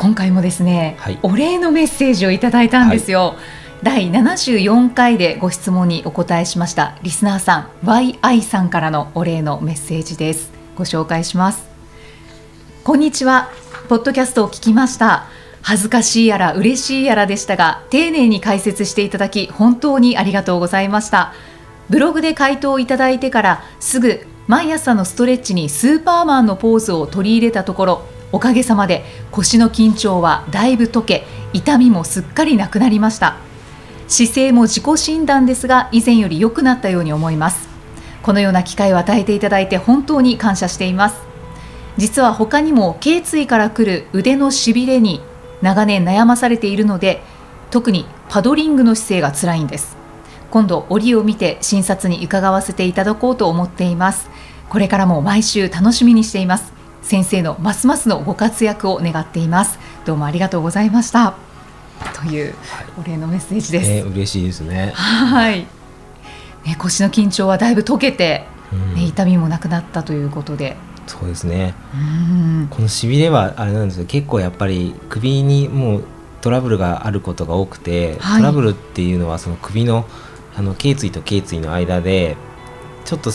今回もですね、はい、お礼のメッセージをいただいたんですよ、はい、第74回でご質問にお答えしました。リスナーさん YI さんからのお礼のメッセージです。ご紹介します。こんにちは。ポッドキャストを聞きました。恥ずかしいやら嬉しいやらでしたが丁寧に解説していただき本当にありがとうございました。ブログで回答をいただいてからすぐ毎朝のストレッチにスーパーマンのポーズを取り入れたところおかげさまで腰の緊張はだいぶ解け痛みもすっかりなくなりました。姿勢も自己診断ですが以前より良くなったように思います。このような機会を与えていただいて本当に感謝しています。実は他にも頸椎からくる腕のしびれに長年悩まされているので特にパドリングの姿勢が辛いんです。今度折を見て診察に伺わせていただこうと思っています。これからも毎週楽しみにしています。先生のますますのご活躍を願っています。どうもありがとうございました。というお礼のメッセージです、えー、嬉しいですね。はい。ね腰の緊張はだいぶ解けて、ね、痛みもなくなったということで。そうですね。このしびれはあれなんですよ。結構やっぱり首にもうトラブルがあることが多くて、はい、トラブルっていうのはその首のあの頸椎と頸椎の間でちょっと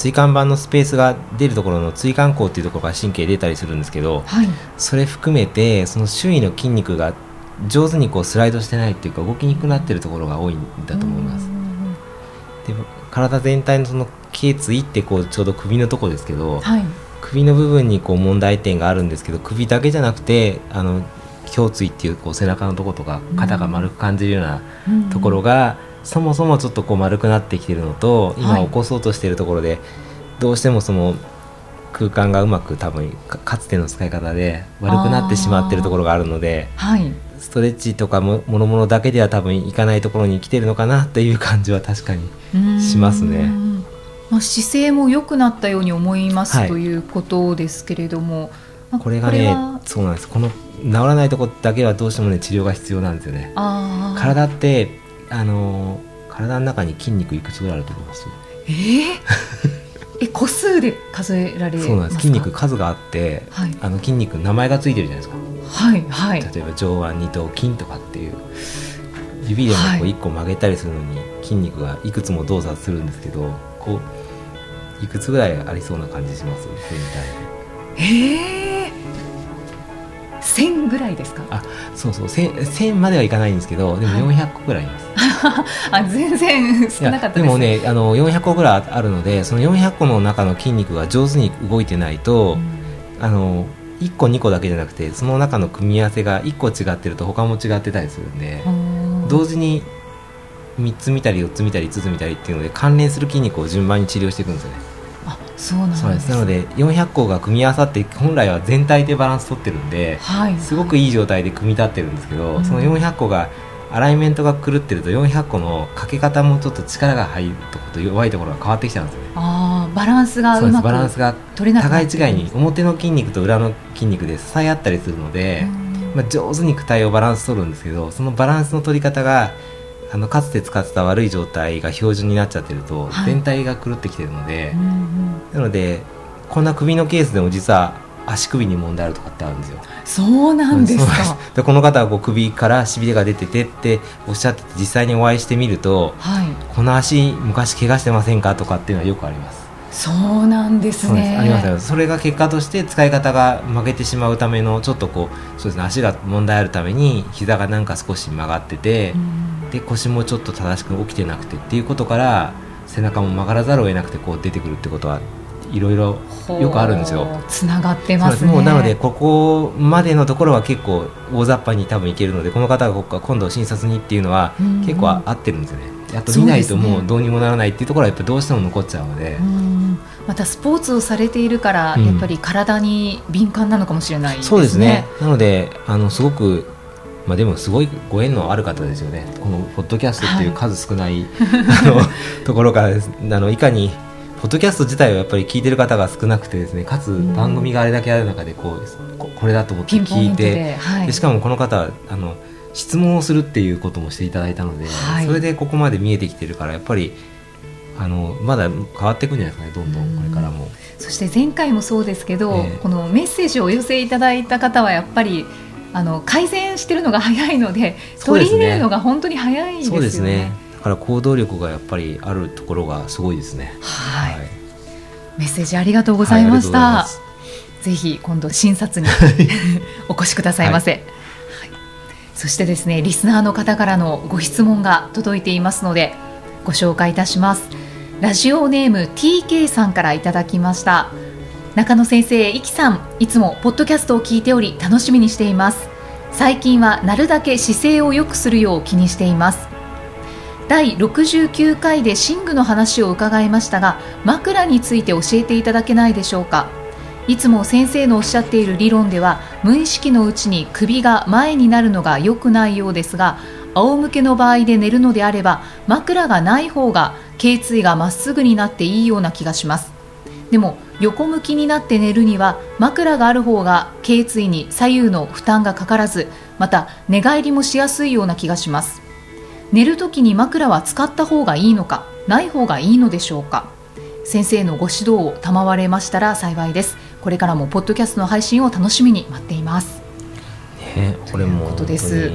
椎間板のスペースが出るところの椎間孔っていうところから神経出たりするんですけど、はい、それ含めてその周囲の筋肉が上手にこうスライドしてないっていうか動きにくくなってるところが多いんだと思います。で体全体のその頸椎ってこうちょうど首のとこですけど、はい、首の部分にこう問題点があるんですけど首だけじゃなくてあの胸椎っていうこう背中のとことか肩が丸く感じるようなところが、そもそもちょっとこう丸くなってきてるのと今起こそうとしているところで、どうしてもその空間がうまく多分かつての使い方で悪くなってしまってるところがあるので、はい、ストレッチとかもものものだけでは多分いかないところに来てるのかなっていう感じは確かにしますね。まあ、姿勢も良くなったように思います、はい、ということですけれども、まあ、これがねそうなんです。この治らないところだけはどうしてもね治療が必要なんですよね。体ってあの体の中に筋肉いくつぐらいあると思います？えー、え個数で数えられそうなんです。筋肉数があって、はい、あの筋肉名前がついてるじゃないですか。はいはい。例えば上腕二頭筋とかっていう指でもこう1個曲げたりするのに筋肉がいくつも動作するんですけどこういくつぐらいありそうな感じします？全体で。ええ千ぐらいですか？あ、そうそう、千千まではいかないんですけど、でも四百個ぐらいいます。あ、全然少なかったでもね、あの四百個ぐらいあるので、その四百個の中の筋肉が上手に動いてないと、うん、あの一個二個だけじゃなくて、その中の組み合わせが一個違ってると他も違ってたりするんで、同時に3つ見たり4つ見たり5つ見たりっていうので関連する筋肉を順番に治療していくんですよね。あそうなんです。なので400個が組み合わさって本来は全体でバランス取ってるんで、はい、すごくいい状態で組み立ってるんですけど、うん、その400個がアライメントが狂ってると400個のかけ方もちょっと力が入るところと弱いところが変わってきちゃうんですよね。あバランスがうまくバランスが互い違いに表の筋肉と裏の筋肉で支え合ったりするので、まあ、上手に躯体をバランス取るんですけどそのバランスの取り方があのかつて使ってた悪い状態が標準になっちゃってると、はい、全体が狂ってきてるので、うんうん、なのでこんな首のケースでも実は足首に問題あるとかってあるんですよ。そうなんですか。でこの方はこう首からしびれが出ててっておっしゃってて実際にお会いしてみると、はい、この足昔怪我してませんかとかっていうのはよくあります。そうなんですね。ありますそれが結果として使い方が負けてしまうためのちょっとこうそうですね足が問題あるために膝がなんか少し曲がってて。うんで腰もちょっと正しく起きてなくてっていうことから背中も曲がらざるを得なくてこう出てくるってことはいろいろよくあるんですよ。つながってます、ね、もうなのでここまでのところは結構大雑把に多分いけるのでこの方が今度診察にっていうのは結構合ってるんですよね。あと見ないともうどうにもならないっていうところはやっぱどうしても残っちゃうので。またスポーツをされているから、やっぱり体に敏感なのかもしれない、ねうん、そうですね。なのであのすごくまあ、でもすごいご縁のある方ですよね。このポッドキャストっていう数少ない、はい、あの ところからあのいかにポッドキャスト自体はやっぱり聞いてる方が少なくてですねかつ番組があれだけある中でこうこれだと思って聞いてで、はい、しかもこの方あの質問をするっていうこともしていただいたので、はい、それでここまで見えてきてるからやっぱりあのまだ変わっていくんじゃないですかねどんどんこれからも。そして前回もそうですけど、えー、このメッセージをお寄せいただいた方はやっぱりあの改善してるのが早いので取り入れるのが本当に早いですよね。そうですねだから行動力がやっぱりあるところがすごいですね。はい。はい、メッセージありがとうございました。はい、ぜひ今度診察にお越しくださいませ。はい、そしてですねリスナーの方からのご質問が届いていますのでご紹介いたします。ラジオネーム TK さんからいただきました中野先生、いきさんいつもポッドキャストを聞いており楽しみにしています。最近はなるだけ姿勢を良くするよう気にしています。第69回で寝具の話を伺いましたが枕について教えていただけないでしょうか。いつも先生のおっしゃっている理論では無意識のうちに首が前になるのが良くないようですが仰向けの場合で寝るのであれば枕がない方が頸椎がまっすぐになっていいような気がします。でも横向きになって寝るには枕がある方が頸椎に左右の負担がかからずまた寝返りもしやすいような気がします。寝るときに枕は使った方がいいのかない方がいいのでしょうか。先生のご指導を賜れましたら幸いです。これからもポッドキャストの配信を楽しみに待っています。ねこれもことです。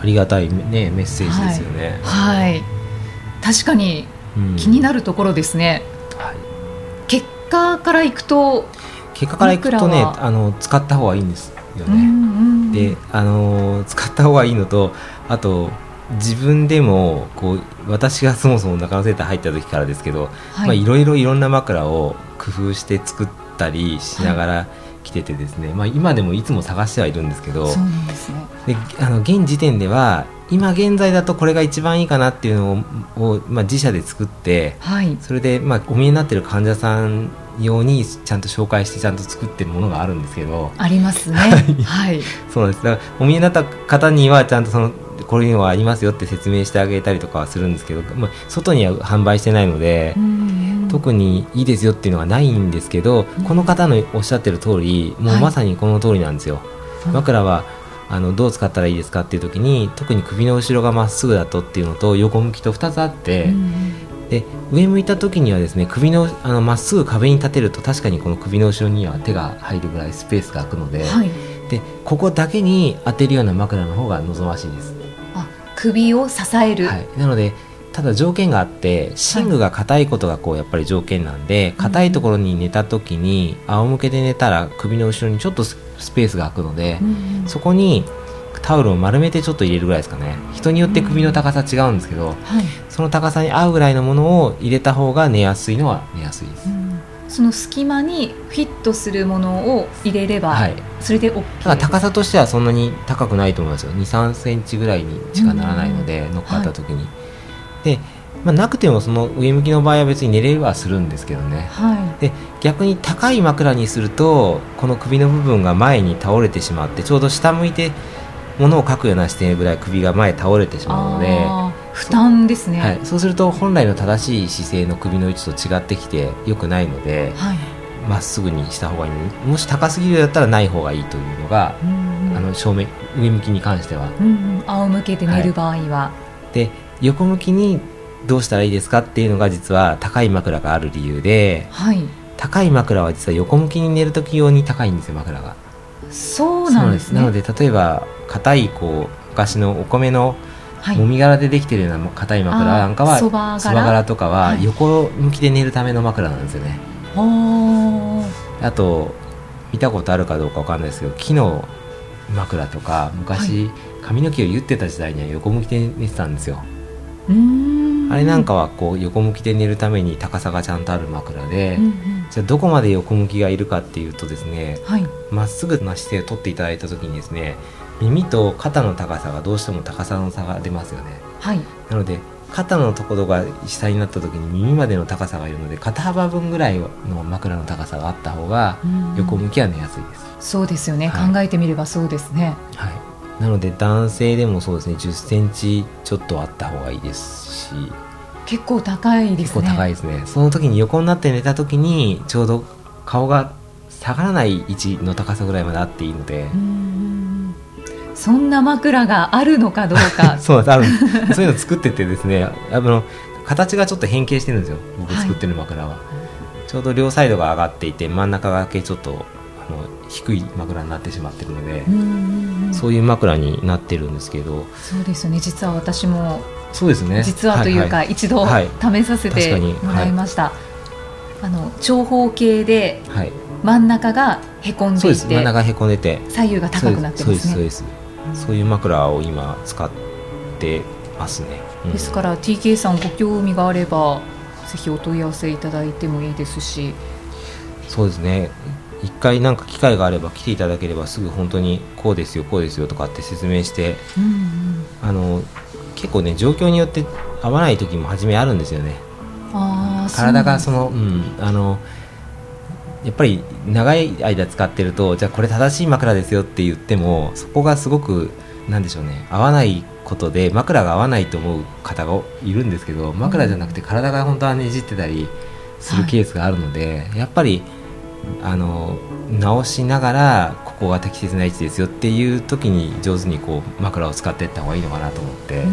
ありがたいねメッセージですよね。はい、はい。確かに気になるところですね、うんはい、結果からいくと結果からいくとねあの使った方がいいんですよね、うんうん、であの使った方がいいのとあと自分でもこう私がそもそも中野センター入った時からですけど、はい。まあ、いろいろいろんな枕を工夫して作ったりしながら来ててですね、はい、まあ、今でもいつも探してはいるんですけどそうなんですね。であの現時点では今現在だとこれが一番いいかなっていうのを、まあ、自社で作って、はい、それで、まあ、お見えになってる患者さん用にちゃんと紹介してちゃんと作ってるものがあるんですけど。ありますね。はい、そうです。だからお見えになった方にはちゃんとそのこういうのはありますよって説明してあげたりとかはするんですけど、まあ、外には販売してないので、特にいいですよっていうのはないんですけど、この方のおっしゃってる通りもうまさにこの通りなんですよ。はい、枕はあのどう使ったらいいですかっていう時に特に首の後ろがまっすぐだとっていうのと横向きと2つあって、うん、で上向いた時にはですね首のあのまっすぐ壁に立てると確かにこの首の後ろには手が入るぐらいスペースが空くのではい、でここだけに当てるような枕の方が望ましいです。あ首を支える、はい、なのでただ条件があって寝具が硬いことがこうやっぱり条件なんで硬、い、ところに寝た時に仰向けで寝たら首の後ろにちょっとスペースが空くので、うん、そこにタオルを丸めてちょっと入れるぐらいですかね。人によって首の高さ違うんですけど、うんはい、その高さに合うぐらいのものを入れた方が寝やすいのは寝やすいです、うん、その隙間にフィットするものを入れれば、はい、それで OK 高さとしてはそんなに高くないと思いますよ。2 3センチぐらいにしかならないので、乗っかった時に、はい。で、まあ、なくてもその上向きの場合は別に寝れはするんですけどね、はい、で逆に高い枕にするとこの首の部分が前に倒れてしまってちょうど下向いて物を書くような視点ぐらい首が前倒れてしまうので負担ですね、はい、そうすると本来の正しい姿勢の首の位置と違ってきてよくないので、はい、まっすぐにした方がいい。もし高すぎるだったらない方がいいというのが、うんうん、あの正面上向きに関しては、うんうん、仰向けで寝る場合は、はい、で横向きにどうしたらいいですかっていうのが実は高い枕がある理由で、はい、高い枕は実は横向きに寝る時用に高いんですよ枕が。そうなんです、ね、なので例えば硬いこう昔のお米のもみ殻でできてるような硬い枕なんかはそば柄とかは横向きで寝るための枕なんですよね。はい、あと見たことあるかどうかわかんないですけど木の枕とか昔、髪の毛を言ってた時代には横向きで寝てたんですよ。あれなんかはこう横向きで寝るために高さがちゃんとある枕で、うんうん、じゃあどこまで横向きがいるかっていうとですねま、はい、っすぐな姿勢をとっていただいた時にですね耳と肩の高さがどうしても高さの差が出ますよね。はい、なので肩のところが下になった時に耳までの高さがいるので肩幅分ぐらいの枕の高さがあった方が横向きは寝やすいです。そうですよね、はい、考えてみればそうですね。はいなので男性でもそうですね1 0ンチちょっとあった方がいいですし。結構高いですね。結構高いですね。その時に横になって寝た時にちょうど顔が下がらない位置の高さぐらいまであっていいので。そんな枕があるのかどうか。そうです。あるそういうの作っててですねあの形がちょっと変形してるんですよ。僕作ってる枕は、はい、ちょうど両サイドが上がっていて真ん中だけちょっとあの低い枕になってしまってるのでそういう枕になってるんですけど。そうですね。実は私もそうですね。実はというか、はいはい、一度試させてもらいました、はい、あの長方形で真ん中がへこんでいて、真ん中へこんでて。左右が高くなってますね。そうですそういう枕を今使ってますね、うん、ですから TK さんご興味があればぜひお問い合わせいただいてもいいですし。そうですね一回なんか機会があれば来ていただければすぐ本当にこうですよこうですよとかって説明して、うんうん、あの結構ね状況によって合わない時も初めあるんですよね。体がそのうんあのやっぱり長い間使ってるとじゃあこれ正しい枕ですよって言ってもそこがすごくなんでしょうね合わないことで枕が合わないと思う方がいるんですけど枕じゃなくて体が本当はねじってたりするケースがあるので、はい、やっぱりあの直しながらここが適切な位置ですよっていう時に上手にこう枕を使っていった方がいいのかなと思って。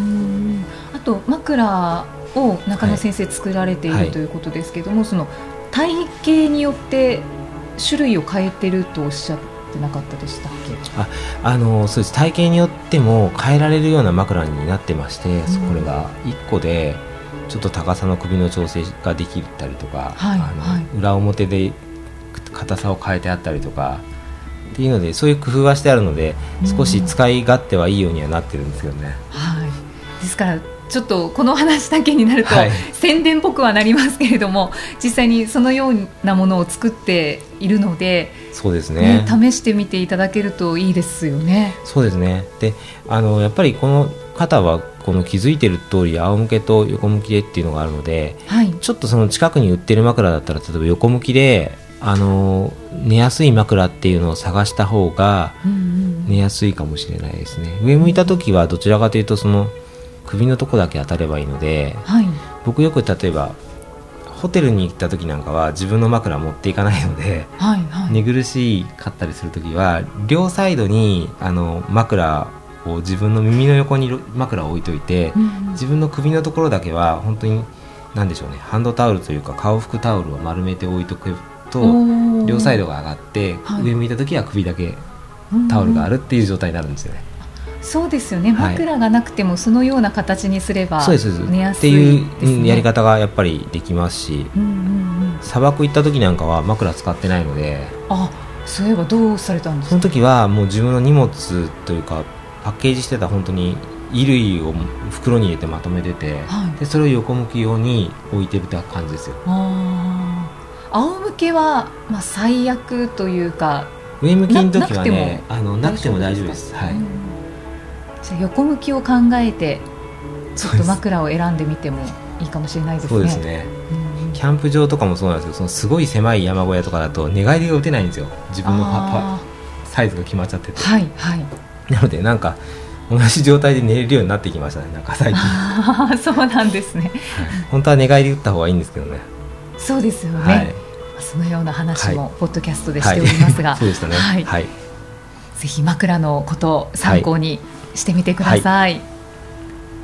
あと枕を中野先生作られている、はい、とい。うことですけども、その体型によって種類を変えてるとおっしゃってなかったでしたっけ？ああのそうです。体型によっても変えられるような枕になってまして、うん、これが1個でちょっと高さの首の調整ができたりとか、はい、あの、はい、裏表で硬さを変えてあったりとかっていうのでそういう工夫はしてあるので少し使い勝手はいいようにはなってるんですけどね。はい、ですからちょっとこの話だけになると、はい、宣伝っぽくはなりますけれども実際にそのようなものを作っているのでそうですね、ね、試してみていただけるといいですよね。そうですね。であのやっぱりこの方はこの気づいてる通り仰向けと横向きでっていうのがあるので、はい、ちょっとその近くに売ってる枕だったら例えば横向きであの寝やすい枕っていうのを探した方が寝やすいかもしれないですね。上向いた時はどちらかというとその首のとこだけ当たればいいので、はい、僕よく例えばホテルに行った時なんかは自分の枕持っていかないので、はいはい、寝苦しかったりする時は両サイドにあの枕を自分の耳の横に枕を置いといて、うん、自分の首のところだけは本当に何でしょうねハンドタオルというか顔拭くタオルを丸めて置いとくと両サイドが上がって、はい、上向いた時は首だけタオルがあるっていう状態になるんですよね。そうですよね、枕がなくてもそのような形にすれば寝やすい、ね、っていうやり方がやっぱりできますし、うんうんうん、砂漠行った時なんかは枕使ってないのであそういえばどうされたんですか？その時はもう自分の荷物というかパッケージしてた本当に衣類を袋に入れてまとめてて、はい、でそれを横向き用に置いてるって感じですよ。あ仰向けは、まあ、最悪というか上向きの時はねあのなくても大丈夫です、はい、じゃ横向きを考えてちょっと枕を選んでみてもいいかもしれないですね。そうですね、うん、キャンプ場とかもそうなんですけどそのすごい狭い山小屋とかだと寝返りが打てないんですよ。自分のパパサイズが決まっちゃってて。はいはい、なのでなんか同じ状態で寝れるようになってきましたね。なんか最近。そうなんですね、はい、本当は寝返り打った方がいいんですけどねそうですよね、はい、そのような話もポッドキャストでしておりますが、そうでしたね。はい、はい、ぜひ枕のことを参考にしてみてください、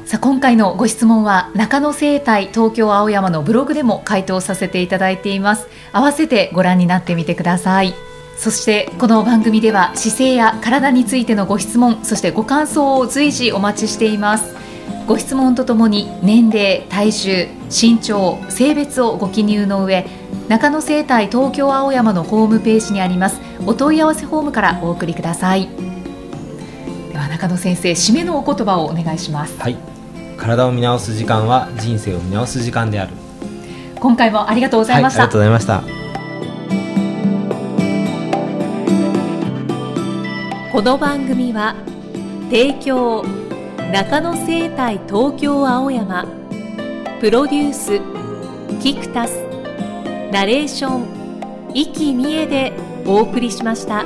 さあ今回のご質問は中野生態東京青山のブログでも回答させていただいています。合わせてご覧になってみてください。そしてこの番組では姿勢や体についてのご質問そしてご感想を随時お待ちしていますご質問とともに年齢体重身長性別をご記入の上中野生態東京青山のホームページにありますお問い合わせフォームからお送りください。では中野先生締めのお言葉をお願いします。はい。体を見直す時間は人生を見直す時間である。今回もありがとうございました、はい、ありがとうございました。この番組は提供中野生態東京青山プロデュースキクタスナレーション生きみえでお送りしました。